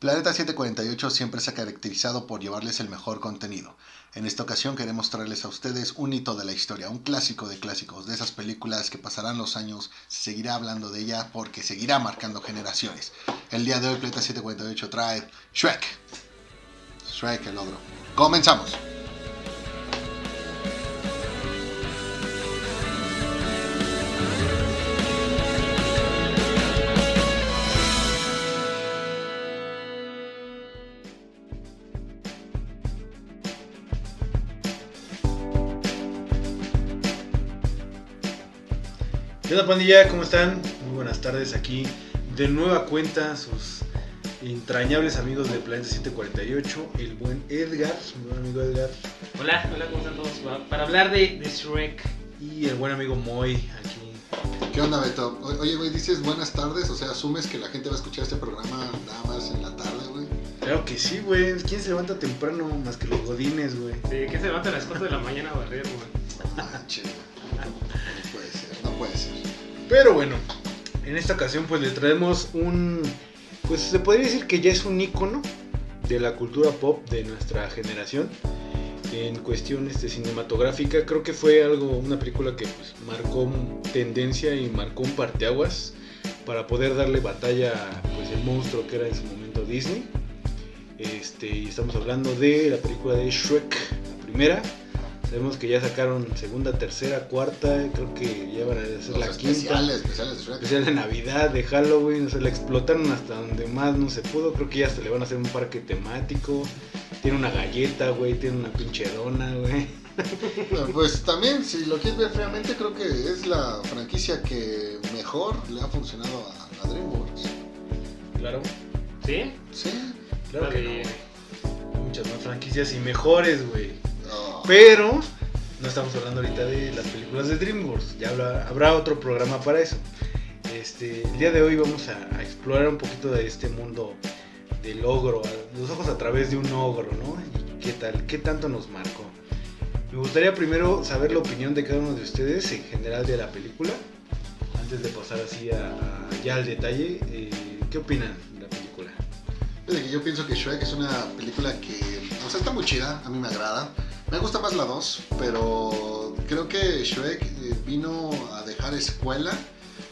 Planeta 748 siempre se ha caracterizado por llevarles el mejor contenido. En esta ocasión queremos traerles a ustedes un hito de la historia, un clásico de clásicos, de esas películas que pasarán los años, se seguirá hablando de ella porque seguirá marcando generaciones. El día de hoy Planeta 748 trae Shrek. Shrek el ogro. Comenzamos. ¿Qué onda pandilla? ¿Cómo están? Muy buenas tardes aquí de nueva cuenta sus entrañables amigos de Planeta 748, el buen Edgar, mi buen amigo Edgar, Hola, hola, ¿cómo están todos? Pa- Para hablar de, de Shrek. y el buen amigo Moy aquí. ¿Qué onda, Beto? O- Oye, güey, dices buenas tardes, o sea, asumes que la gente va a eschar este programa nada más en la tarde, güey. Claro que sí, güey. ¿Quién se levanta temprano más que los godines, güey? ¿De qué se levanta a las 4 de la mañana a barrer, güey? Manche, güey. No puede ser, no puede ser. Pero bueno, en esta ocasión pues le traemos un... Pues se podría decir que ya es un icono de la cultura pop de nuestra generación. En cuestión este, cinematográfica, creo que fue algo, una película que pues, marcó tendencia y marcó un parteaguas para poder darle batalla pues, el monstruo que era en su momento Disney. Este, y estamos hablando de la película de Shrek, la primera. Sabemos que ya sacaron segunda, tercera, cuarta, creo que ya van a hacer Los la quinta especiales, especiales de Shrek. especial de Navidad, de Halloween, o sea, la explotaron hasta donde más no se pudo. Creo que ya hasta le van a hacer un parque temático. Tiene una galleta, güey, tiene una pinche dona, güey. Pues también, si lo quieres ver fríamente, creo que es la franquicia que mejor le ha funcionado a, a DreamWorks. Claro, ¿Sí? Sí. claro La que no, güey. Hay muchas más franquicias y mejores, güey. Pero no estamos hablando ahorita de las películas de DreamWorks. Ya habrá, habrá otro programa para eso. Este, el día de hoy vamos a, a explorar un poquito de este mundo del ogro, los ojos a través de un ogro, ¿no? Y qué tal, qué tanto nos marcó. Me gustaría primero saber la opinión de cada uno de ustedes en general de la película. Antes de pasar así a, a- ya al detalle, eh, ¿qué opinan de la película? Yo pienso que Shrek es una película que, o sea, está muy chida, a mí me agrada. Me gusta más la 2, pero creo que Shrek eh, vino a dejar escuela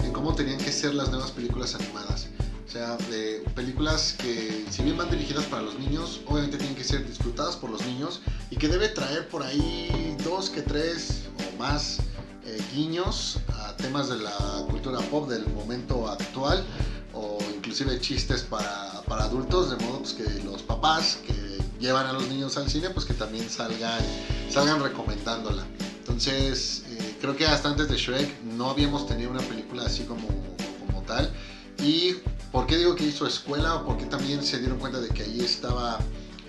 en cómo tenían que ser las nuevas películas animadas. O sea, de películas que si bien van dirigidas para los niños, obviamente tienen que ser disfrutadas por los niños y que debe traer por ahí dos que tres o más eh, guiños a temas de la cultura pop del momento actual o inclusive chistes para, para adultos, de modo pues, que los papás que llevan a los niños al cine, pues que también salgan, salgan recomendándola. Entonces, eh, creo que hasta antes de Shrek no habíamos tenido una película así como, como tal. Y ¿por qué digo que hizo escuela? ¿O por qué también se dieron cuenta de que ahí estaba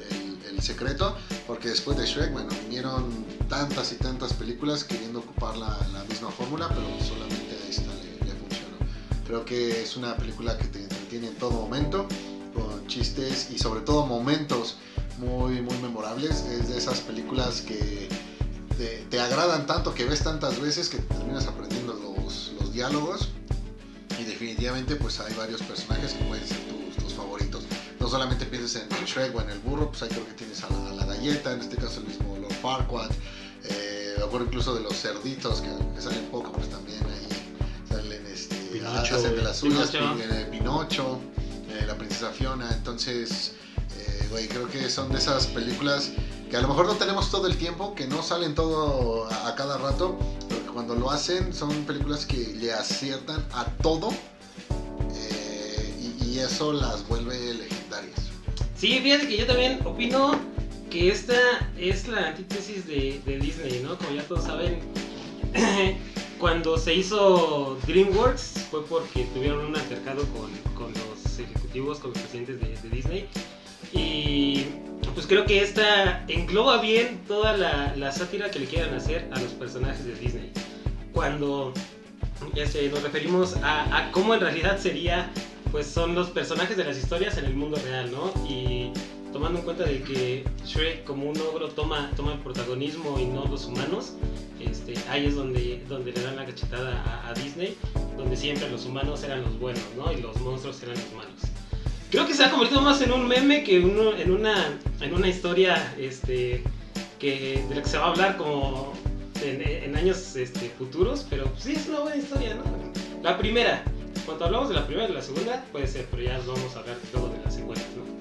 el, el secreto? Porque después de Shrek, bueno, vinieron tantas y tantas películas queriendo ocupar la, la misma fórmula, pero solamente a esta le, le funcionó. Creo que es una película que te entretiene en todo momento, con chistes y sobre todo momentos muy, muy memorables. Es de esas películas que te, te agradan tanto, que ves tantas veces que terminas aprendiendo los, los diálogos. Y definitivamente pues hay varios personajes que pueden ser tus, tus favoritos. No solamente pienses en Shrek o en el burro, pues ahí creo que tienes a la, a la galleta, en este caso el mismo Lord Farquaad. Eh, me acuerdo incluso de los cerditos que, que salen poco, pues también ahí salen este, Pinocho, hacen de las suyas, Pinocho. Pin- eh, Pinocho, eh, la princesa Fiona. Entonces, güey, creo que son de esas películas que a lo mejor no tenemos todo el tiempo, que no salen todo a, cada rato, pero que cuando lo hacen son películas que le aciertan a todo eh, y, eso las vuelve legendarias. Sí, fíjate que yo también opino que esta es la antítesis de, Disney, ¿no? Como ya todos saben, cuando se hizo DreamWorks fue porque tuvieron un altercado con, con los ejecutivos, con los presidentes de, de Disney. Y pues creo que esta engloba bien toda la, sátira que le quieran hacer a los personajes de Disney. Cuando este, nos referimos a, a cómo en realidad sería, pues son los personajes de las historias en el mundo real, ¿no? Y tomando en cuenta de que Shrek como un ogro toma, toma el protagonismo y no los humanos, este, ahí es donde, donde le dan la cachetada a, a Disney, donde siempre los humanos eran los buenos, ¿no? Y los monstruos eran los malos. Creo que se ha convertido más en un meme que uno, en, una, en una historia este, que, de la que se va a hablar como en, años este, futuros, pero sí es una buena historia, ¿no? La primera, cuando hablamos de la primera y de la segunda, puede ser, pero ya vamos a hablar luego de las secuelas, ¿no?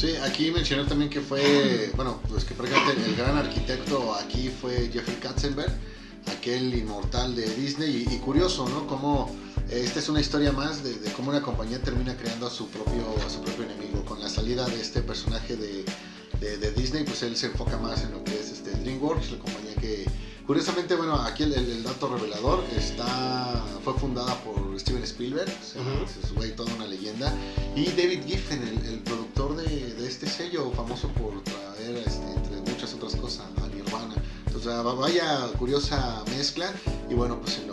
Sí, aquí mencionar también que fue, bueno, pues que prácticamente el gran arquitecto aquí fue Jeffrey Katzenberg, aquel inmortal de Disney, y, y curioso, ¿no? Como esta es una historia más de, de, cómo una compañía termina creando a su propio, a su propio enemigo. Con la salida de este personaje de, de, de Disney, pues él se enfoca más en lo que es este DreamWorks, la compañía que Curiosamente, bueno, aquí el, el, dato revelador está fue fundada por Steven Spielberg, o sea, uh -huh. es toda una leyenda, y David Giffen, el, el productor de, este sello, famoso por traer, este, entre muchas otras cosas, a Nirvana. Entonces, vaya curiosa mezcla, y bueno, pues en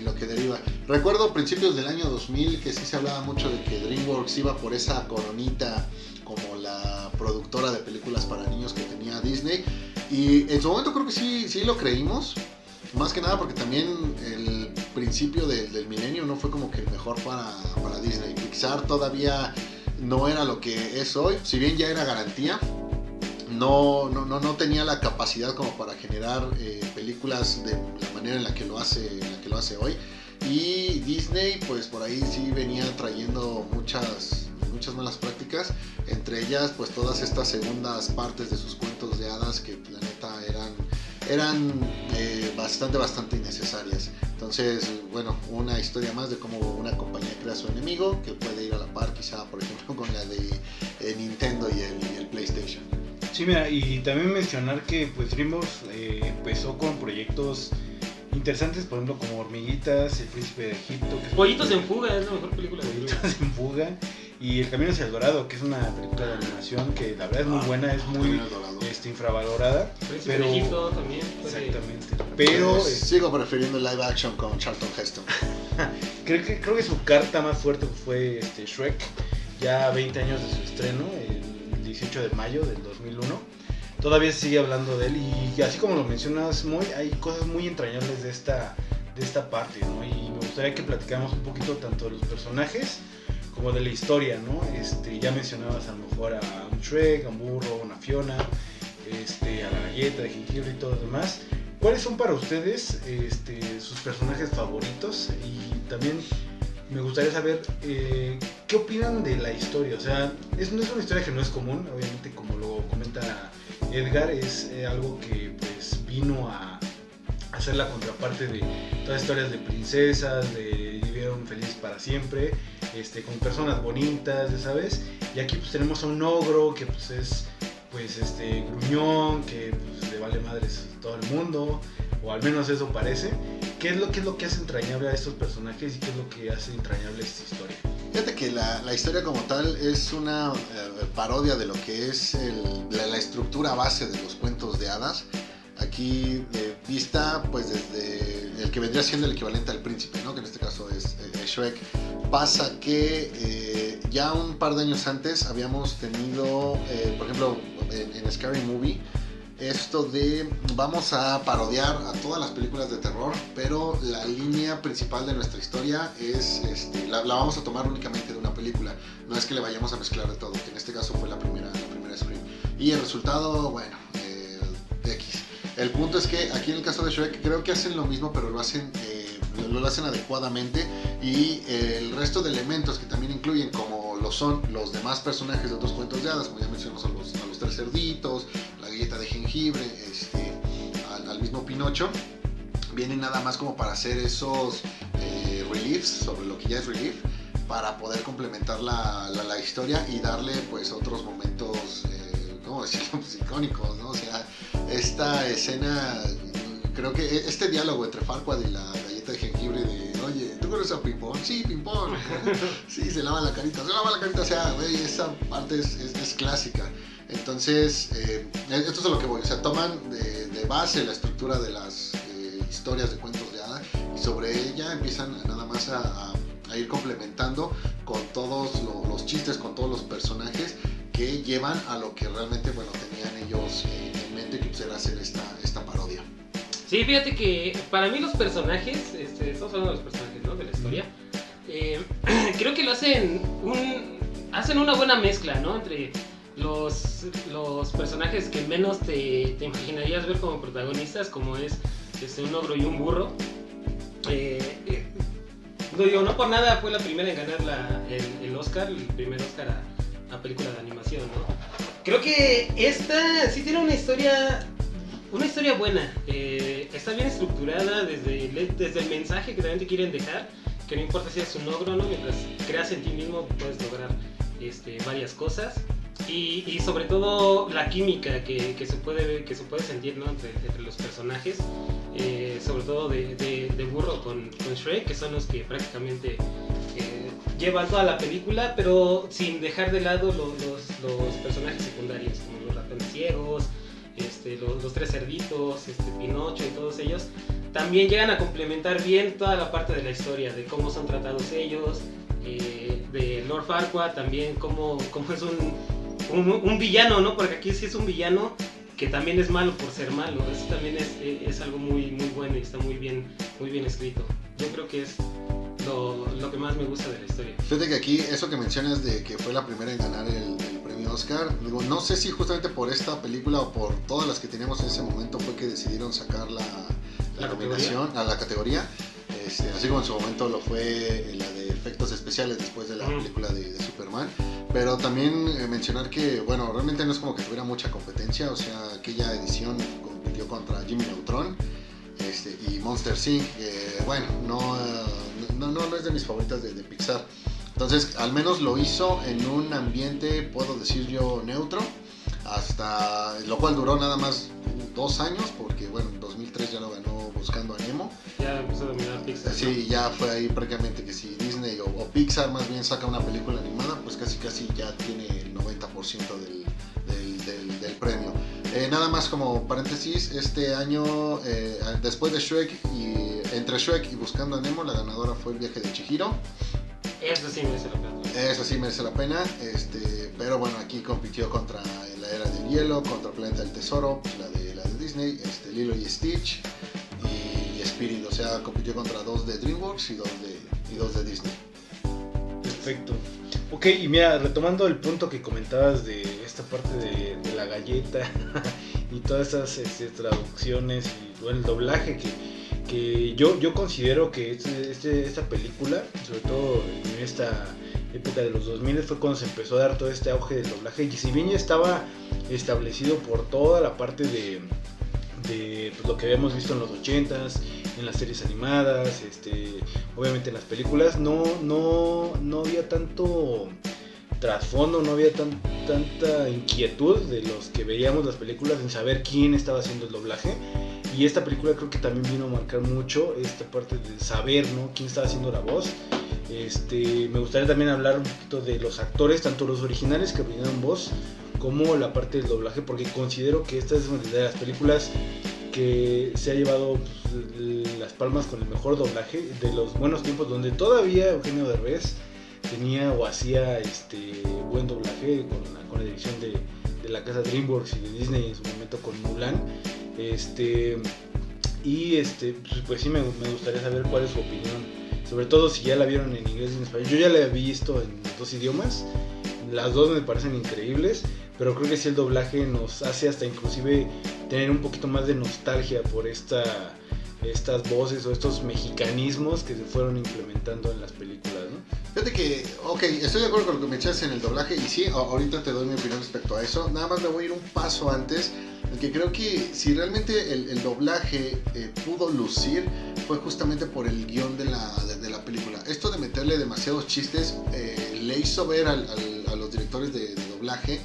lo que deriva. Recuerdo principios del año 2000 que sí se hablaba mucho de que DreamWorks iba por esa coronita como la productora de películas para niños que tenía Disney. Y en su momento creo que sí, sí lo creímos. Más que nada porque también el principio de, del milenio no fue como que el mejor para, para, Disney. Pixar todavía no era lo que es hoy. Si bien ya era garantía, no, no, no, no tenía la capacidad como para generar eh, películas de la manera en la que lo hace, la lo hace hoy. Y Disney, pues por ahí sí venía trayendo muchas, muchas malas prácticas, entre ellas pues todas estas segundas partes de sus cuentos de hadas que la neta eran, eran eh, bastante, bastante innecesarias. Entonces, bueno, una historia más de cómo una compañía crea su enemigo, que puede ir a la par quizá, por ejemplo, con la de eh, Nintendo y el, y el, PlayStation. Sí, mira, y también mencionar que pues DreamWorks eh, empezó con proyectos interesantes, por ejemplo, como Hormiguitas, El Príncipe de Egipto. Que Pollitos en Fuga es la mejor película de Pollitos en Fuga. Y El Camino hacia el Dorado, que es una película de animación que la verdad es muy buena, es muy este, infravalorada. Príncipe pero... de Egipto también. Exactamente. Pero. Pues, sigo prefiriendo live action con Charlton Heston. creo, que, creo que su carta más fuerte fue este, Shrek, ya 20 años de su estreno, el 18 de mayo del 2001 todavía sigue hablando de él y así como lo mencionas, muy, hay cosas muy entrañables de esta, de esta parte, ¿no? Y me gustaría que platicáramos un poquito tanto de los personajes como de la historia, ¿no? Este, ya mencionabas a lo mejor a un Shrek, a un burro, a una Fiona, este, a la galleta de jengibre y todo lo demás. ¿Cuáles son para ustedes este, sus personajes favoritos? Y también me gustaría saber eh, qué opinan de la historia. O sea, es, no es una historia que no es común, obviamente, como lo comenta Edgar, es eh, algo que pues vino a hacer la contraparte de todas las historias de princesas, de vivieron felices para siempre, este, con personas bonitas, ¿sabes? Y aquí pues tenemos a un ogro que pues es pues este gruñón, que pues, le vale madres todo el mundo, o al menos eso parece. ¿Qué es lo, qué es lo que hace entrañable a estos personajes y qué es lo que hace entrañable esta historia? Fíjate que la, la historia como tal es una eh, parodia de lo que es la, la, estructura base de los cuentos de hadas. Aquí eh, vista pues desde el que vendría siendo el equivalente al príncipe, ¿no? que en este caso es eh, Shrek. Pasa que eh, ya un par de años antes habíamos tenido, por ejemplo, en, en Scary Movie, esto de vamos a parodiar a todas las películas de terror, pero la línea principal de nuestra historia es, este, la, la, vamos a tomar únicamente de una película, no es que le vayamos a mezclar de todo, que en este caso fue la primera, la primera Scream. Y el resultado, bueno, eh, X. El punto es que aquí en el caso de Shrek creo que hacen lo mismo, pero lo hacen, eh, lo, lo, hacen adecuadamente y eh, el resto de elementos que también incluyen como lo son los demás personajes de otros cuentos de hadas, como ya mencionamos a los, a los tres cerditos, la galleta de jengibre, este, al, al, mismo Pinocho, vienen nada más como para hacer esos eh, reliefs sobre lo que ya es relief, para poder complementar la, la, la historia y darle pues otros momentos, eh, ¿cómo decirlo? Pues, icónicos, ¿no? O sea, esta escena, creo que este diálogo entre Farquaad y la galleta de jengibre de, oye, ¿tú conoces a Pimpón? Sí, Pimpón. sí, se lava la carita, se lava la carita, o sea, güey, esa parte es, es, es clásica. Entonces, eh, esto es a lo que voy. O sea, toman de, de base la estructura de las eh, historias de cuentos de hadas y sobre ella empiezan nada más a, a, a ir complementando con todos lo, los chistes, con todos los personajes que llevan a lo que realmente, bueno, tenían ellos eh, en mente que pues, era hacer esta. Sí, fíjate que para mí los personajes, este, estamos hablando de los personajes. De la historia. Eh, creo que lo hacen un, hacen una buena mezcla, ¿no? Entre los, los personajes que menos te, te imaginarías ver como protagonistas, como es este, un ogro y un burro. Eh, eh, no digo, no por nada fue la primera en ganar el, el Oscar, el primer Oscar a, a película de animación, ¿no? Creo que esta sí tiene una historia, una historia buena. Eh, está bien estructurada desde, el- desde el mensaje que también te quieren dejar, que no importa si es un ogro, ¿no? Mientras creas en ti mismo puedes lograr este, varias cosas. Y, y sobre todo la química que, que se, puede, que se puede sentir ¿no? entre, entre los personajes, eh, sobre todo de, de- de Burro con, con Shrek, que son los que prácticamente eh, llevan toda la película, pero sin dejar de lado lo- los, los personajes secundarios, como los ratones ciegos, este, los, los tres cerditos, este, Pinocho y todos ellos. También llegan a complementar bien toda la parte de la historia, de cómo son tratados ellos, eh, de Lord Farquaad también, cómo, cómo es un, un, un villano, ¿no? Porque aquí sí es un villano que también es malo por ser malo. Eso también es, es algo muy, muy bueno y está muy bien, muy bien escrito. Yo creo que es lo, lo que más me gusta de la historia. Fíjate que aquí, eso que mencionas de que fue la primera en ganar el, el Oscar, digo, no sé si justamente por esta película o por todas las que teníamos en ese momento fue que decidieron sacar la, la, ¿La nominación a la categoría. Este, así como en su momento lo fue la de efectos especiales después de la película de, de Superman. Pero también eh, mencionar que, bueno, realmente no es como que tuviera mucha competencia, o sea, aquella edición compitió contra Jimmy Neutron este, y Monster Inc. que, bueno, no, eh, no, no, no es de mis favoritas de, de Pixar. Entonces, al menos lo hizo en un ambiente, puedo decir yo, neutro, hasta lo cual duró nada más dos años, porque, bueno, en 2003 ya lo ganó Buscando a Nemo. Ya empezó a dominar Pixar. ¿no? Sí, ya fue ahí prácticamente que si Disney o, o Pixar más bien saca una película animada, pues casi casi ya tiene el 90% del, del, del- del premio. Eh, nada más como paréntesis, este año, eh, después de Shrek y entre Shrek y Buscando a Nemo, la ganadora fue El viaje de Chihiro. Eso sí merece la pena. Eso sí merece la pena, este, pero bueno, aquí compitió contra La Era del Hielo, contra Planeta del Tesoro, la de, la de Disney, este, Lilo y Stitch y, y Spirit, o sea, compitió contra dos de DreamWorks y dos de, y dos de Disney. Perfecto. Ok, y mira, retomando el punto que comentabas de esta parte de, de la galleta y todas esas este, traducciones y bueno, el doblaje que, que yo, yo considero que este, este- esta película, sobre todo en esta época de los 2000 fue cuando se empezó a dar todo este auge del doblaje y si bien ya estaba establecido por toda la parte de, de pues, lo que habíamos visto en los 80s, en las series animadas, este, obviamente en las películas, no, no, no había tanto trasfondo, no había tan, tanta inquietud de los que veíamos las películas en saber quién estaba haciendo el doblaje. Y esta película creo que también vino a marcar mucho esta parte de saber ¿no? quién estaba haciendo la voz. Este, me gustaría también hablar un poquito de los actores, tanto los originales que brindaron voz, como la parte del doblaje, porque considero que esta es una de las películas que se ha llevado pues, las palmas con el mejor doblaje de los buenos tiempos, donde todavía Eugenio Derbez tenía o hacía este buen doblaje con la, con la dirección de, de la casa DreamWorks y de Disney en su momento con Mulan. Este, y este, pues, pues sí me, me gustaría saber cuál es su opinión, sobre todo si ya la vieron en inglés y en español. Yo ya la he visto en dos idiomas, las dos me parecen increíbles, pero creo que sí el doblaje nos hace hasta inclusive tener un poquito más de nostalgia por esta estas voces o estos mexicanismos que se fueron implementando en las películas, ¿no? Fíjate que, ok, estoy de acuerdo con lo que me echas en el doblaje y sí, ahorita te doy mi opinión respecto a eso. Nada más me voy a ir un paso antes, que creo que si realmente el, el doblaje eh, pudo lucir fue justamente por el guion de la, de, de la película. Esto de meterle demasiados chistes eh, le hizo ver al- al- a los directores de, de doblaje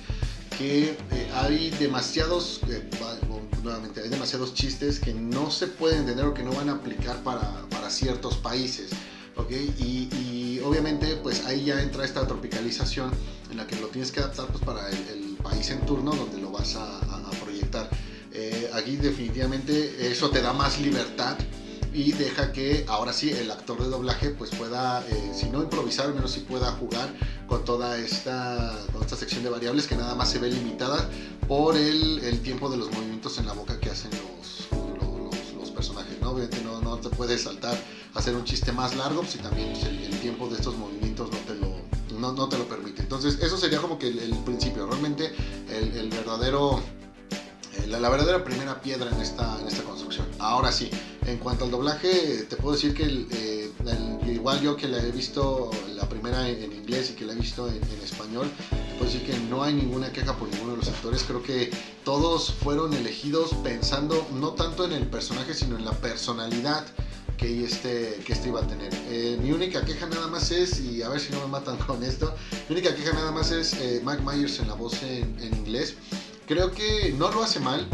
que eh, hay demasiados, eh, va- nuevamente, hay demasiados chistes que no se pueden entender o que no van a aplicar para, para ciertos países. ¿ok? Y, y obviamente pues ahí ya entra esta tropicalización en la que lo tienes que adaptar pues para el, el país en turno donde lo vas a, Eh, aquí definitivamente eso te da más libertad y deja que ahora sí el actor de doblaje pues pueda, eh, si no improvisar, al menos sí pueda jugar con toda esta, con esta sección de variables que nada más se ve limitada por el, el tiempo de los movimientos en la boca que hacen los, los, los- personajes. ¿no? Obviamente no, no te puedes saltar a hacer un chiste más largo si también pues, el, el tiempo de estos movimientos no te lo, no, no te lo permite. Entonces, eso sería como que el, el principio, realmente el, verdadero la, la, verdadera primera piedra en esta, en esta construcción. Ahora sí, en cuanto al doblaje, te puedo decir que el, eh, el, igual yo que la he visto la primera en, en inglés y que la he visto en, en, español, te puedo decir que no hay ninguna queja por ninguno de los actores. Creo que todos fueron elegidos pensando no tanto en el personaje, sino en la personalidad que este, que este iba a tener. Eh, mi única queja nada más es, y a ver si no me matan con esto, mi única queja nada más es eh, Mike Myers en la voz en, en inglés. Creo que no lo hace mal.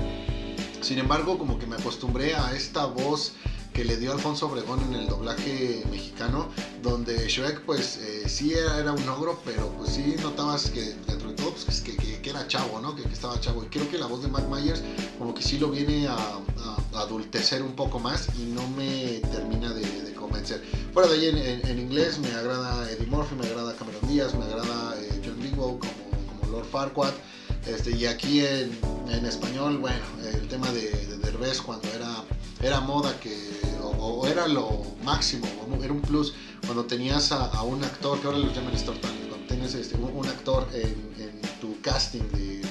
Sin embargo, como que me acostumbré a esta voz que le dio Alfonso Obregón en el doblaje mexicano, donde Shrek pues eh, sí era, era, un ogro, pero pues sí notabas que dentro de todo pues, que, que, que, era chavo, ¿no? Que, que, estaba chavo. Y creo que la voz de Mac Myers como que sí lo viene a, a, a adultecer un poco más y no me termina de, de convencer. Fuera de ahí en, en, en, inglés me agrada Eddie Murphy, me agrada Cameron Díaz, me agrada eh, John Lithgow como, como Lord Farquaad. Este, y aquí en, en, español, bueno, el tema de, de Derbez cuando era, era moda que, o, o, era lo máximo, era un plus cuando tenías a, a un actor, que ahora lo llaman Talent, cuando tienes este, un, un, actor en, en, tu casting de,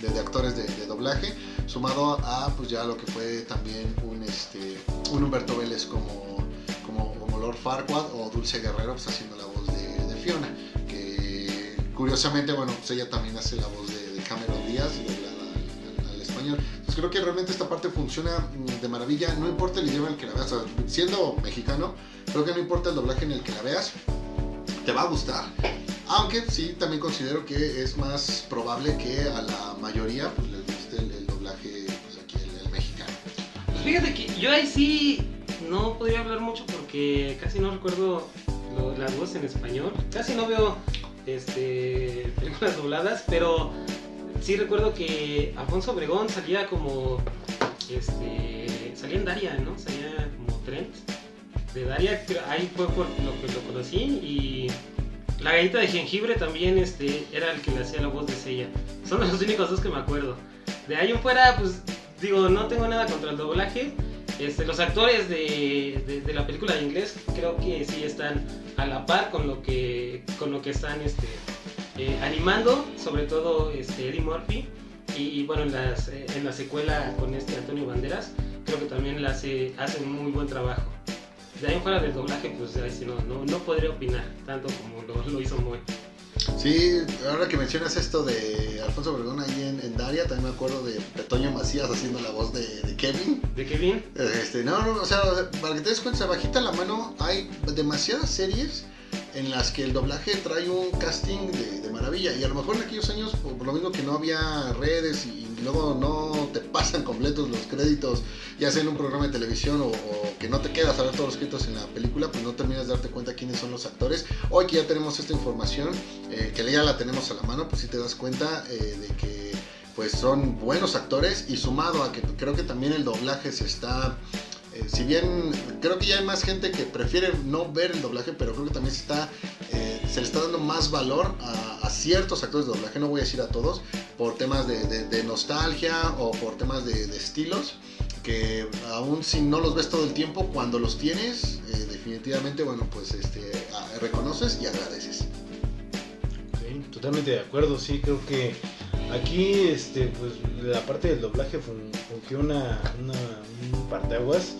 de, de actores de, doblaje, sumado a pues ya lo que fue también un, este, un Humberto Vélez como, como, como Lord Farquaad o Dulce Guerrero pues, haciendo la voz de Fiona, que curiosamente, bueno, pues ella también hace la voz de Cameron Díaz doblada al, español. Entonces creo que realmente esta parte funciona mm, de maravilla, no importa el idioma en el que la veas, siendo mexicano, creo que no importa el doblaje en el que la veas, te va a gustar. Aunque sí, también considero que es más probable que a la mayoría pues, les guste el, doblaje pues, aquí, el, el, mexicano. Fíjate que yo ahí sí no podría hablar mucho porque casi no recuerdo las voces en español. Casi no veo este, películas dobladas, pero sí recuerdo que Alfonso Obregón salía como. Este. Salía en Daria, ¿no? Salía como Trent. De Daria, ahí fue por lo que lo conocí. Y la galleta de jengibre también este, era el que le hacía la voz de Sella. Son los únicos dos que me acuerdo. De ahí en fuera, pues digo, no tengo nada contra el doblaje. Este, los actores de, de, de, la película de inglés creo que sí están a la par con lo que, con lo que están este, eh, animando, sobre todo este, Eddie Murphy. Y, y bueno, en, las, eh, en, la secuela con este Antonio Banderas, creo que también la hace, hace un muy buen trabajo. De ahí fuera del doblaje, pues ahí sí no, no, no podría opinar tanto como lo, lo hizo Moy. Sí, ahora que mencionas esto de Alfonso Obregón ahí en, en, Daria, también me acuerdo de Petoño Macías haciendo la voz de, de Kevin. ¿De Kevin? Este, no, no, o sea, para que te des cuenta, bajita la mano, hay demasiadas series en las que el doblaje trae un casting de, maravilla. Y a lo mejor en aquellos años, por lo mismo que no había redes y, luego no te pasan completos los créditos, ya sea en un programa de televisión o, o, que no te quedas a ver todos los créditos en la película, pues no terminas de darte cuenta quiénes son los actores. Hoy que ya tenemos esta información, eh, que ya la tenemos a la mano, pues sí te das cuenta eh, de que pues son buenos actores y sumado a que creo que también el doblaje se está eh, si bien creo que ya hay más gente que prefiere no ver el doblaje, pero creo que también se, está, eh, se le está dando más valor a, ciertos actores de doblaje, no voy a decir a todos, por temas de, nostalgia o por temas de, estilos, que aún si no los ves todo el tiempo, cuando los tienes, eh, definitivamente, bueno, pues este, reconoces y agradeces. Totalmente de acuerdo, sí, creo que aquí este, pues, la parte del doblaje fungió una, una, un parteaguas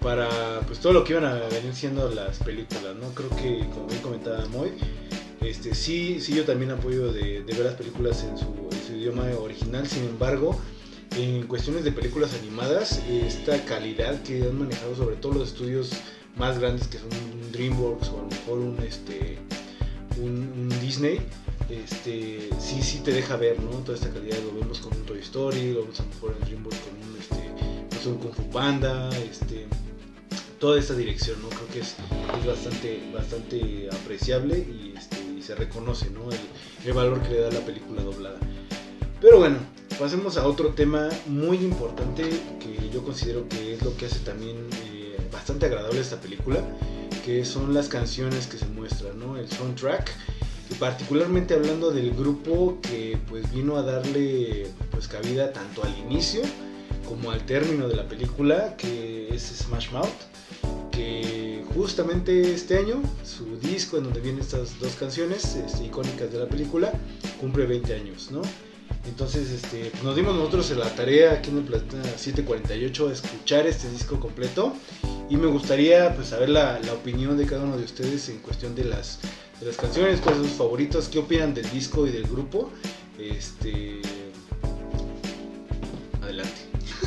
para pues todo lo que iban a venir siendo las películas, ¿no? Creo que, como bien comentaba Moy, este, sí, sí yo también apoyo de, ver las películas en su, idioma original, sin embargo, en cuestiones de películas animadas, esta calidad que han manejado sobre todo los estudios más grandes que son un DreamWorks o a lo mejor un, este, un Disney, este, sí, sí te deja ver, ¿no? Toda esta calidad, lo vemos con un Toy Story, lo vemos a lo mejor en DreamWorks con un, este, sé, un Kung Fu Panda, este, toda esta dirección, ¿no? Creo que es, es bastante, bastante apreciable y, este, y se reconoce, ¿no? El, el, valor que le da la película doblada. Pero bueno, pasemos a otro tema muy importante que yo considero que es lo que hace también eh, bastante agradable esta película, que son las canciones que se muestran, ¿no? El soundtrack particularmente hablando del grupo que pues vino a darle pues cabida tanto al inicio como al término de la película que es Smash Mouth que justamente este año su disco en donde vienen estas dos canciones este, icónicas de la película cumple 20 años, ¿no? Entonces este, nos dimos nosotros la tarea aquí en el Planeta 748 de escuchar este disco completo y me gustaría pues saber la opinión de cada uno de ustedes en cuestión de las, las canciones, cuáles son sus favoritos, qué opinan del disco y del grupo. Este... Adelante.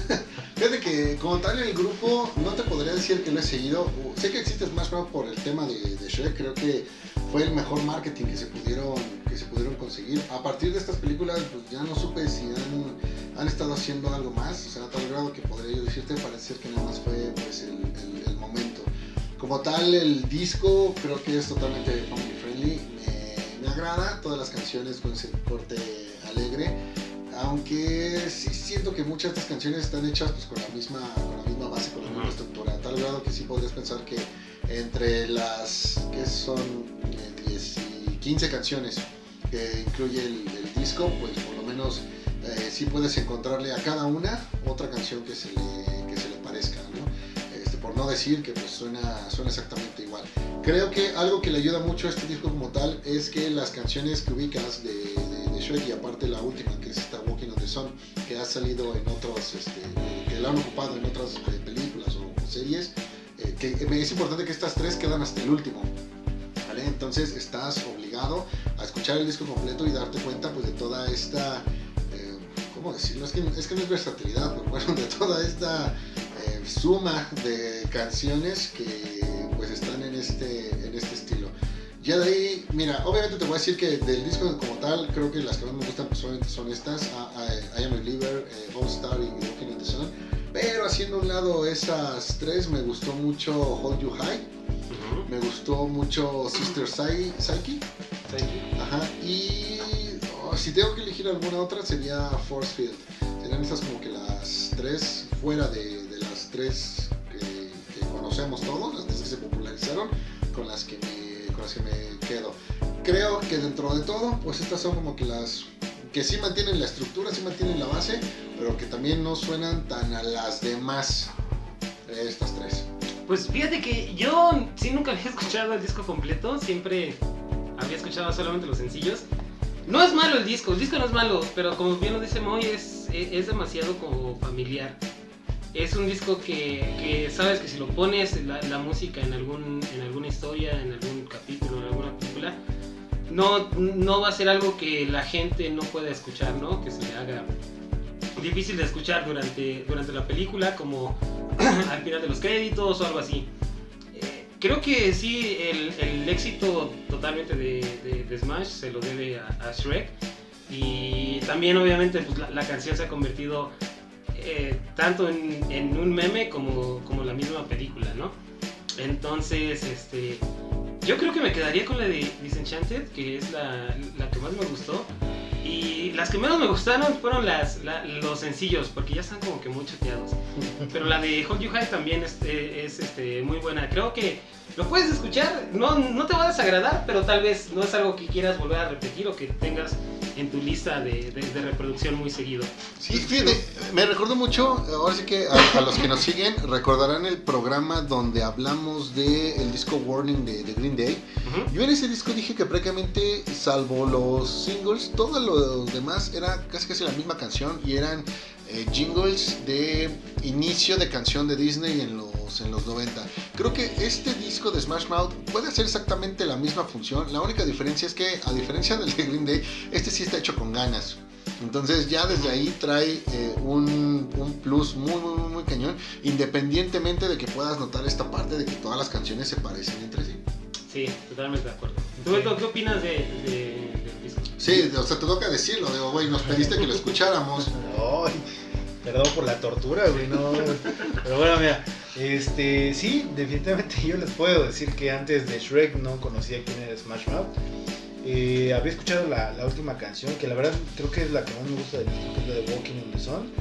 Fíjate que como tal el grupo no te podría decir que lo he seguido. Sé que existe Smash Bros por el tema de, Shrek, creo que fue el mejor marketing que se pudieron que se pudieron conseguir. A partir de estas películas pues ya no supe si han, han estado haciendo algo más, o sea, a tal grado que podría yo decirte, parece ser que nada más fue pues el, momento. Como tal el disco creo que es totalmente me agrada todas las canciones con ese corte alegre. Aunque sí siento que muchas de estas canciones están hechas pues, con, la misma, con la misma base, con la misma estructura, a tal grado que sí podrías pensar que entre las que son eh, 10 y 15 canciones que incluye el, el disco, pues por lo menos eh, sí puedes encontrarle a cada una otra canción que se le, ¿no? Decir que pues, suena, suena exactamente igual. Creo que algo que le ayuda mucho a este disco como tal es que las canciones que ubicas de, de, de Shrek y aparte la última que es esta Walking on the Sun que ha salido en otros, este, que la han ocupado en otras eh, películas o, series, eh, que es importante que estas tres quedan hasta el último. ¿vale? Entonces estás obligado a escuchar el disco completo y darte cuenta pues, de toda esta, eh, ¿cómo decirlo? Es que, es que no es versatilidad, pero bueno, de toda esta suma de canciones que pues están en este, en este estilo. Ya de ahí, mira, obviamente te voy a decir que del disco como tal, creo que las que más me gustan pues, son estas, I, I- I Am a Believer, eh, All Star y Walking on the Sun. Pero haciendo un lado esas tres, me gustó mucho Hold You High, Ujú. me gustó mucho Sister Psy- Psyche, ajá, y oh, si tengo que elegir alguna otra sería Force Field. Serían esas como que las tres, fuera de tres que conocemos todos, las tres que se popularizaron, con las que me, con las que me quedo. Creo que dentro de todo, pues estas son como que las que sí mantienen la estructura, sí mantienen la base, pero que también no suenan tan a las demás. Estas tres. Pues fíjate que yo sí nunca había escuchado el disco completo, siempre había escuchado solamente los sencillos. No es malo el disco, el disco no es malo, pero como bien lo dice Moy, es, es, es demasiado como familiar. Es un disco que, que sabes que si lo pones la, música en, algún, en alguna historia, en algún capítulo, en alguna película, no, no va a ser algo que la gente no pueda escuchar, ¿no? Que se le haga difícil de escuchar durante, durante la película, como al final de los créditos o algo así. Eh, creo que sí, el, el éxito totalmente de, Smash se lo debe a, a Shrek. Y también obviamente pues, la, la canción se ha convertido eh, tanto en, en un meme como, como la misma película, ¿no? Entonces, este, yo creo que me quedaría con la de Disenchanted, que es la, la que más me gustó. Y las que menos me gustaron fueron las, la- los sencillos, porque ya están como que muy choteados. Pero la de Hold You High también este, es este, muy buena. Creo que lo puedes escuchar, no, no te va a desagradar, pero tal vez no es algo que quieras volver a repetir o que tengas en tu lista de, de- de reproducción muy seguido. Sí, fíjate, me recordó mucho, ahora sí que a, a los que nos siguen recordarán el programa donde hablamos del el disco Warning de, de Green Day. Ujú. Yo en ese disco dije que prácticamente, salvo los singles, todo lo demás era casi casi la misma canción y eran eh, jingles de inicio de canción de Disney en los, en los 90. Creo que este disco de Smash Mouth puede hacer exactamente la misma función. La única diferencia es que, a diferencia del de Green Day, este sí está hecho con ganas. Entonces ya desde ahí trae eh, un, un plus muy, muy, muy, muy cañón, independientemente de que puedas notar esta parte de que todas las canciones se parecen entre sí. Sí, totalmente de acuerdo. ¿Tú, Beto, qué opinas de? Sí, o sea, te toca decirlo, digo, güey, nos pediste que lo escucháramos. Ay, perdón por la tortura, güey, no. Pero bueno, mira, este, sí, definitivamente yo les puedo decir que antes de Shrek no conocía quién era Smash Mouth. Eh, había escuchado la, la última canción, que la verdad creo que es la que más me gusta del disco, de Walking on the Sun.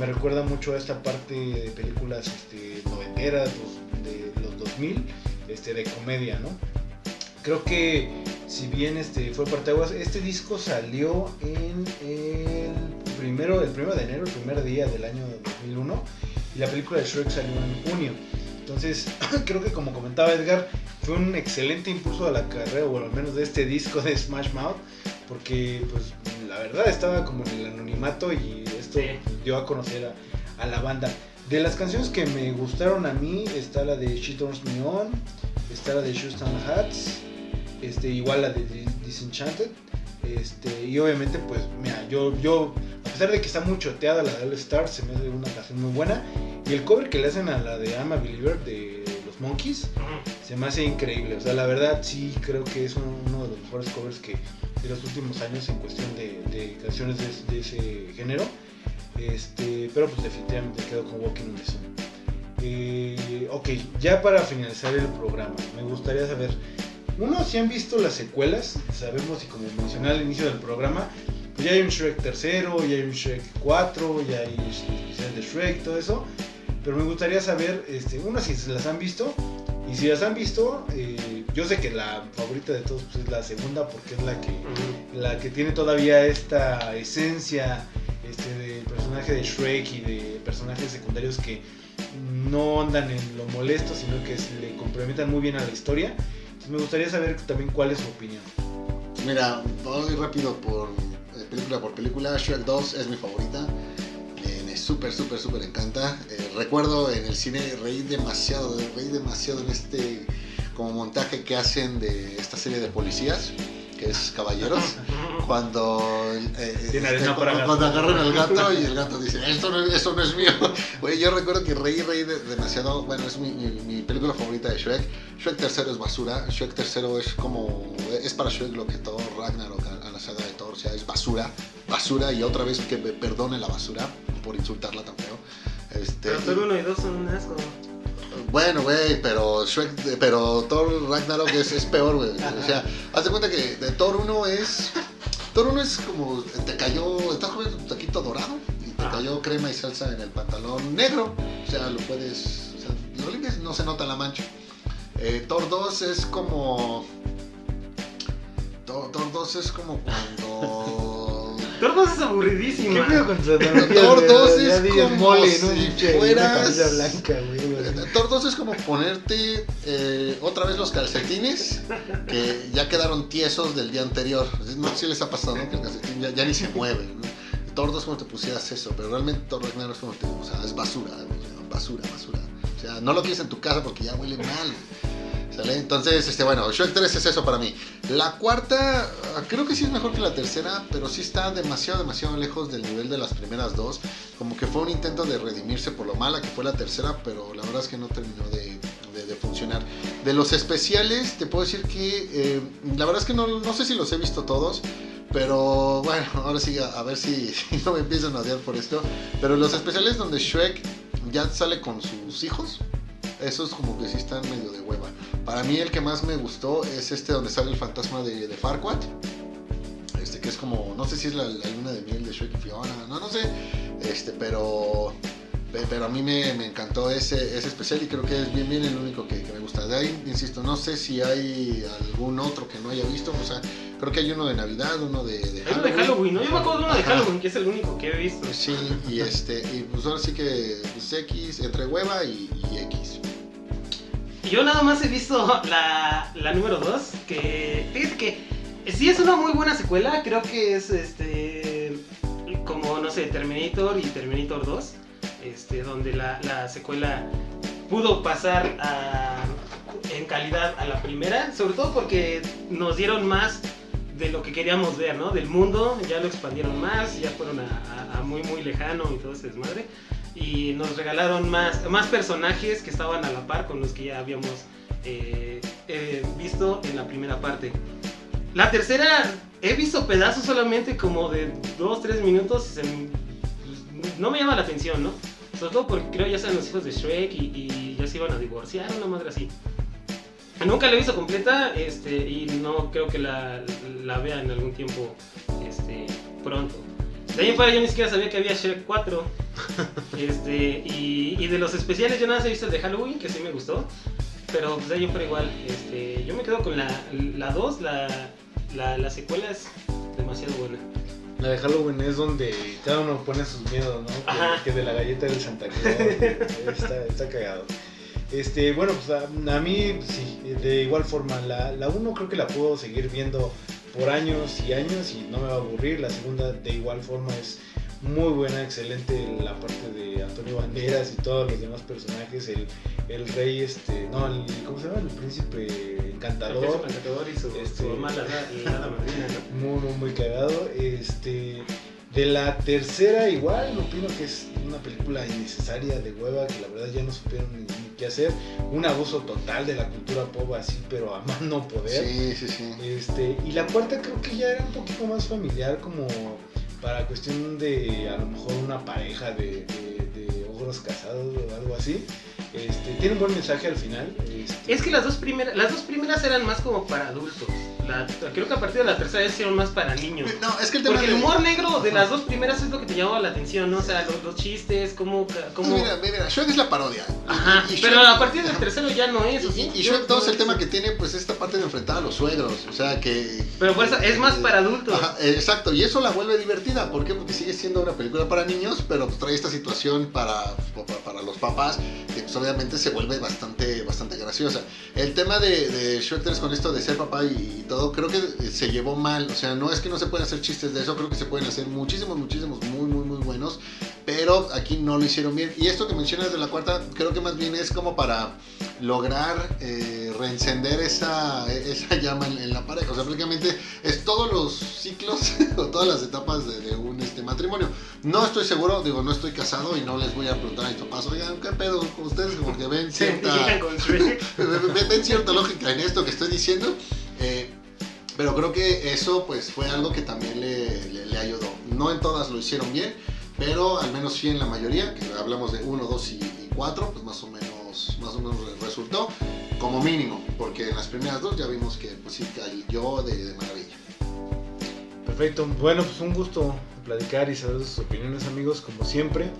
Me recuerda mucho a esta parte de películas este, noventeras, de los 2000, este, de comedia, ¿no? Creo que si bien este fue parteaguas, este disco salió en el primero, el primero de enero, el primer día del año 2001, y la película de Shrek salió en junio. Entonces, creo que como comentaba Edgar, fue un excelente impulso a la carrera, o al menos de este disco de Smash Mouth, porque pues la verdad estaba como en el anonimato y esto Sí. dio a conocer a, a la banda. De las canciones que me gustaron a mí está la de She Turns Me On, está la de and Hats, este, igual la de Dis- Disenchanted, este, y obviamente pues mira, yo, yo, a pesar de que está muy choteada la de All Stars, se me hace una canción muy buena, y el cover que le hacen a la de I'm a Believer de los Monkeys, se me hace increíble. O sea, la verdad sí creo que es uno, uno de los mejores covers que de los últimos años en cuestión de, de canciones de, de ese género. Este, pero pues definitivamente quedo con Walking on the Sun. Eh, ok, ya para finalizar el programa, me gustaría saber, uno, si han visto las secuelas, sabemos y como mencioné al inicio del programa, pues ya hay un Shrek tercero, ya hay un Shrek 4, ya hay especial de Shrek, todo eso. Pero me gustaría saber, este, uno, si se las han visto, y si las han visto, eh, yo sé que la favorita de todos pues, es la segunda porque es la que, la que tiene todavía esta esencia este, del personaje de Shrek y de personajes secundarios que no andan en lo molesto, sino que le complementan muy bien a la historia. Me gustaría saber también cuál es su opinión. Mira, voy rápido por eh, película por película. Shrek 2 es mi favorita. Me, me súper, súper, súper encanta. Eh, recuerdo en el cine reí demasiado, reí demasiado en este como montaje que hacen de esta serie de policías, que es Caballeros. Cuando, eh, este, cuando, cuando gato. agarran al gato y el gato dice, esto no, esto no es mío. Güey, yo recuerdo que reí, reí de- demasiado. Bueno, es mi, mi- mi película favorita de Shrek. Shrek tercero es basura. Shrek tercero es como, es para Shrek lo que Thor, Ragnarok, a, a la saga de Thor, o sea, es basura. Basura y otra vez que me perdone la basura por insultarla tan feo. Este, Pero Thor 1 y 2 son un asco. Bueno, güey, pero Shrek, pero Thor Ragnarok es, es peor, güey. O sea, haz de cuenta que de Thor 1 es. Thor 1 es como. Te cayó. Estás comiendo tu taquito dorado y te cayó crema y salsa en el pantalón negro. O sea, lo puedes. O sea, lo limpias, no se nota la mancha. Eh, Thor 2 es como. Thor, Thor 2 es como cuando. Thor 2 es aburridísima. con tu Thor 2 es como mole, si fueras- blanca, güey. Eh, Thor 2 es como ponerte eh, otra vez los calcetines que ya quedaron tiesos del día anterior. No sé si les ha pasado, ¿no? Que el calcetín ya, ya ni se mueve. ¿no? Thor 2 es como te pusieras eso, pero realmente Thor Ragnarok es como te, o sea, es basura, basura, basura. O sea, no lo quieres en tu casa porque ya huele mal. ¿Sale? Entonces, este, bueno, Shrek 3 es eso para mí. La cuarta, ah, creo que sí es mejor que la tercera, pero sí está demasiado, demasiado lejos del nivel de las primeras dos. Como que fue un intento de redimirse por lo mala que fue la tercera, pero la verdad es que no terminó de, de- de funcionar. De los especiales, te puedo decir que eh, la verdad es que no, no sé si los he visto todos. Pero bueno, ahora sí, a, a ver si, si no me empiezan a odiar por esto. Pero los especiales donde Shrek ya sale con sus hijos, esos como que sí están medio de hueva. Para mí el que más me gustó es este donde sale el fantasma de, de Farquaad. Este que es como, no sé si es la, la luna de miel de Shrek y Fiona, no, no sé. Este, pero pe- pero a mí me, me encantó ese, ese especial y creo que es bien bien el único que, que me gusta. De ahí, insisto, no sé si hay algún otro que no haya visto. O sea, creo que hay uno de Navidad, uno de, de Hay uno de Halloween, ¿no? Yo me acuerdo de uno de Ajá. Halloween, que es el único que he visto. Sí, y este, y pues ahora sí que pues, X, entre hueva y, y X. Yo nada más he visto la, la número 2, que fíjate que sí es una muy buena secuela, creo que es este como no sé, Terminator y Terminator 2, este donde la, la secuela pudo pasar a- en calidad a la primera, sobre todo porque nos dieron más de lo que queríamos ver, ¿no? Del mundo, ya lo expandieron más, ya fueron a- a muy muy lejano y todo ese desmadre y nos regalaron más, más personajes que estaban a la par con los que ya habíamos eh, eh, visto en la primera parte. La tercera, he visto pedazos solamente como de 2-3 minutos se pues, no me llama la atención, ¿no? Sobre todo porque creo ya son los hijos de Shrek y, y ya se iban a divorciar, una madre así. Nunca la he visto completa este, y no creo que la, la vea en algún tiempo este, pronto. De ahí en fuera yo ni siquiera sabía que había Shrek 4. Este, y, y de los especiales yo nada más he visto el de Halloween, que sí me gustó. Pero pues de ahí en fuera igual. Este, yo me quedo con la 2, la, 2, la, la, la secuela es demasiado buena. La de Halloween es donde cada uno pone sus miedos, ¿no? Ajá. Que, de la galleta del Santa Claus. está, está cagado. Este, bueno, pues a, a mí sí, de igual forma, la, la uno creo que la puedo seguir viendo por años y años y no me va a aburrir. La segunda de igual forma es muy buena, excelente la parte de Antonio Banderas y todos los demás personajes, el, el rey, este, no, el, ¿cómo se llama? El príncipe encantador. El príncipe encantador y su, Este- su mamá, la, la. Muy, muy, muy cagado. Este, de la tercera igual, opino que es una película innecesaria de hueva, que la verdad ya no supieron ni, qué hacer. Un abuso total de la cultura pop así, pero a más no poder. Sí, sí, sí. Este, y la cuarta creo que ya era un poquito más familiar, como para cuestión de a lo mejor una pareja de, de, de ogros casados o algo así. Este, tiene un buen mensaje al final. este, Es que las dos primeras, las dos primeras eran más como para adultos. La- creo que a partir de la tercera ya hicieron más para niños. No, es que el tema Porque el de- humor negro de las dos primeras es lo que te llamaba la atención, ¿no? O sea, los, los chistes, cómo... Pues cómo... mira, mira, Shrek es la parodia. Ajá, Y- y pero Shrek- a partir del tercero ya no es. Y, y Shrek 2, el yo- tema que tiene, pues esta parte de enfrentar a los suegros. O sea que. Pero por eso es más para adultos. Ajá, exacto, y eso la vuelve divertida. ¿Por qué? Porque sigue siendo una película para niños, pero pues, trae esta situación para, para, los papás, que pues, obviamente se vuelve bastante, bastante graciosa. El tema de, de Shrek 3 con esto de ser papá y, y todo, creo que eh, se llevó mal. O sea, no es que no se puedan hacer chistes de eso, creo que se pueden hacer muchísimos, muchísimos, muy, muy, muy buenos. Pero aquí no lo hicieron bien. Y esto que mencionas de la cuarta, creo que más bien es como para lograr eh, reencender esa, esa llama en, en la pareja. O sea, prácticamente es todos los ciclos o todas las etapas de, de un este, matrimonio. No estoy seguro, digo, no estoy casado y no les voy a preguntar a mis papás, oigan, ¿qué pedo con ustedes? Porque ven cierta, ven cierta lógica en esto que estoy diciendo. Eh, pero creo que eso pues fue algo que también le, le- le ayudó. No en todas lo hicieron bien, pero al menos sí en la mayoría, que hablamos de 1, 2 y 4, pues más o menos, más o menos re- resultó como mínimo, porque en las primeras dos ya vimos que pues sí cayó de, de maravilla. Perfecto, bueno, pues un gusto platicar y saber sus opiniones, amigos, como siempre.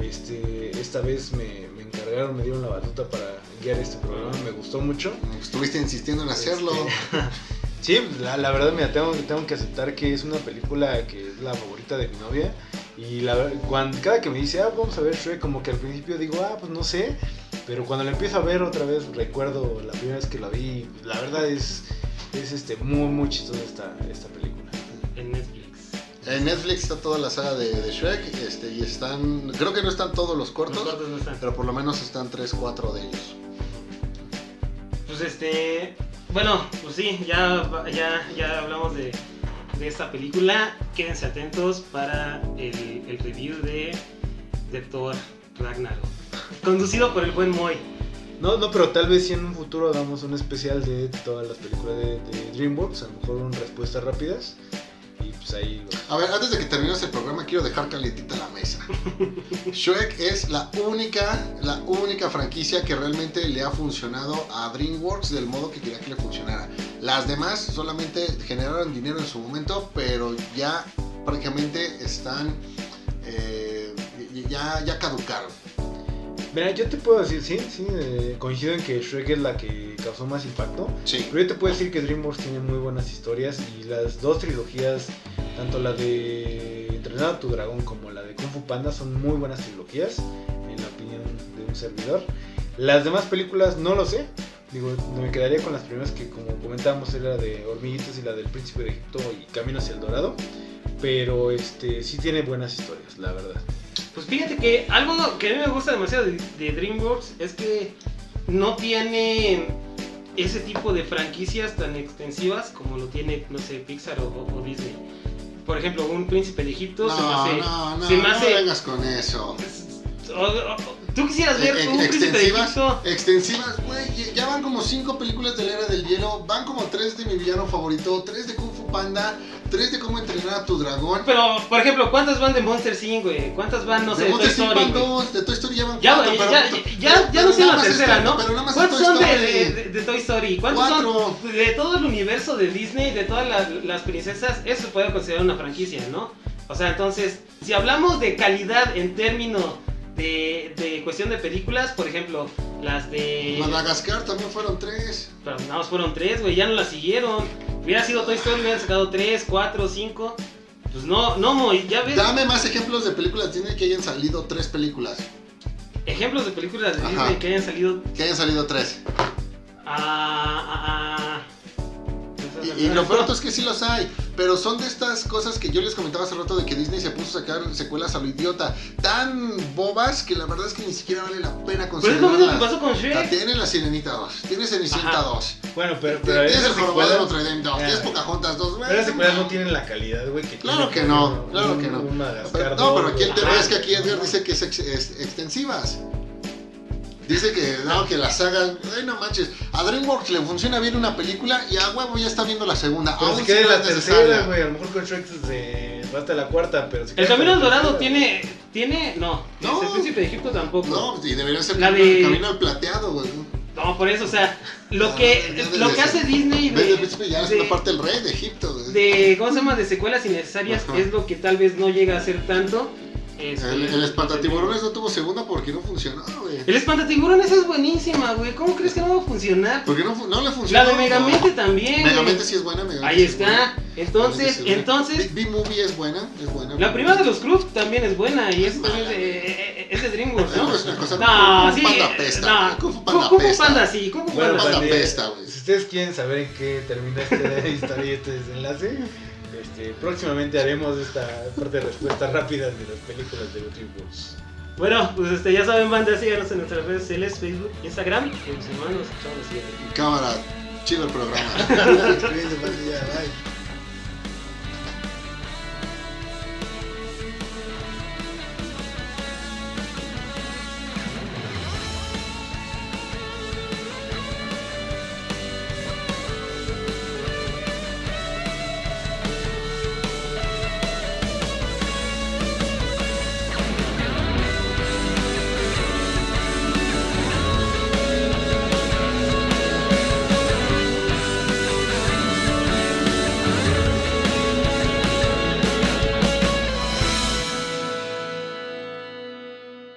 Este, esta vez me, me encargaron, me dieron la batuta para guiar este programa, me gustó mucho. Estuviste insistiendo en hacerlo. Este, sí, la, la verdad, mira, tengo, tengo que aceptar que es una película que es la favorita de mi novia. Y la, cuando, cada que me dice, ah, vamos a ver Shrek, como que al principio digo, ah, pues no sé. Pero cuando la empiezo a ver otra vez, recuerdo la primera vez que la vi. La verdad es, es este, muy, muy chistosa esta, esta película. En Netflix. En Netflix está toda la saga de, de Shrek este, y están, creo que no están todos los Los cortos, cortos no están. pero por lo menos están 3, 4 de ellos. Pues este, bueno, pues sí, ya, ya, ya hablamos de, de esta película. Quédense atentos para el, el review de, de Thor Ragnarok. Conducido por el buen Moy. No, no, pero tal vez si en un futuro hagamos un especial de todas las películas de, de DreamWorks, a lo mejor un respuestas rápidas. Pues ahí A ver, antes de que terminemos el programa, quiero dejar calientita la mesa. Shrek es la única, la única franquicia que realmente le ha funcionado a DreamWorks del modo que quería que le funcionara. Las demás solamente generaron dinero en su momento, pero ya prácticamente están, eh, ya, ya caducaron. Mira, yo te puedo decir, sí, sí, eh, coincido en que Shrek es la que causó más impacto. Sí. Pero yo te puedo decir que DreamWorks tiene muy buenas historias y las dos trilogías, tanto la de Entrenado a tu Dragón como la de Kung Fu Panda, son muy buenas trilogías, en la opinión de un servidor. Las demás películas no lo sé. Digo, me quedaría con las primeras que, como comentábamos, era de Hormiguitas y la del Príncipe de Egipto y Camino hacia el Dorado. Pero este sí tiene buenas historias, la verdad. Pues fíjate que algo que a mí me gusta demasiado de, de DreamWorks es que no tiene ese tipo de franquicias tan extensivas como lo tiene, no sé, Pixar o, o- Disney. Por ejemplo, un Príncipe de Egipto se me No, hace... no, no, se me no vengas con eso. o- o- Tú quisieras ver Eh, un Príncipe de Egipto... extensivas, güey, ya van como cinco películas de la era del hielo, van como tres de mi villano favorito, tres de Kung Fu Panda, tres de cómo entrenar a tu dragón. Pero, por ejemplo, ¿cuántas van de Monster Inc, güey? ¿Cuántas van, no sé, de de Toy Monster. Story, van dos, de Toy Story ya van Ya, cuatro, pero- ya, no sé la tercera, cuatro, ¿no? Pero nada más ¿Cuántos son de, de- de- de Toy Story? ¿Cuántos Cuatro. son de todo el universo de Disney, de todas las, las princesas? Eso se puede considerar una franquicia, ¿no? O sea, entonces, si hablamos de calidad en términos de, de cuestión de películas, por ejemplo, las de... Madagascar también fueron tres. Pero nada más fueron tres, güey, ya no las siguieron. Hubiera sido Toy Story, hubieran sacado tres, cuatro, cinco. Pues no, no, Moy, ya ves. Dame más ejemplos de películas Disney que hayan salido tres películas. ejemplos de películas de Ajá. Disney que hayan salido Que hayan salido tres. a. a- a- Y, y lo peor es que sí los hay, pero son de estas cosas que yo les comentaba hace rato de que Disney se puso a sacar secuelas a lo idiota, tan bobas que la verdad es que ni siquiera vale la pena Pero es lo que considerarlas. pasó con Shrek. Tiene la Sirenita 2, tiene Cenicienta Ajá. 2, Bueno, pero, pero tienes el Jorobado de Notre Dame 2, Ah. tienes Pocahontas 2, güey, pero esas secuelas no tienen la calidad, güey, que Claro que no, claro que no. no, pero aquí el tema es que aquí Edgar dice que es extensivas. Dice que no, que la saga, ay no manches, a DreamWorks le funciona bien una película y a huevo ya está viendo la segunda. Pero Aún si no la tercera, güey. A lo mejor con Shrek se va hasta la cuarta, pero si El Camino al Dorado tiene. Tiene. No, No. el Príncipe de Egipto tampoco. No, y debería ser La camino, de- camino al plateado, güey. No, por eso, o sea, lo Ah, que, lo que hace Disney el de, principio ya es de- una parte del rey de Egipto, güey. de, ¿cómo se llama? De secuelas innecesarias Ajá. es lo que tal vez no llega a ser tanto. Este, El, el espantatiburones no tuvo segunda porque no funcionó, güey. El espantatiburones es buenísima, güey. ¿Cómo crees que no va a funcionar? Porque no, no le funcionó. La de Megamente no. también. Megamente sí es buena, Megamente Ahí es está. buena. Entonces, sí es entonces, B-Movie es buena, es buena. la primera de los Cruz también es buena y es, Es mala, eh, eh, es de DreamWorks, ¿no? Es una cosa- No, sí. Panda pesta, no. Kung Fu Panda Kung Fu. Panda, sí. Kung Fu Bueno, Panda. Pesta, güey. Si ustedes quieren saber en qué termina esta historia y este desenlace, este, próximamente haremos esta parte de respuestas rápidas de las películas de los. Bueno, pues este, ya saben, banda, síganos en nuestras redes sociales, Facebook, Instagram. Y pues, hermanos, nos escuchamos siguiente. Cámara, chido el programa.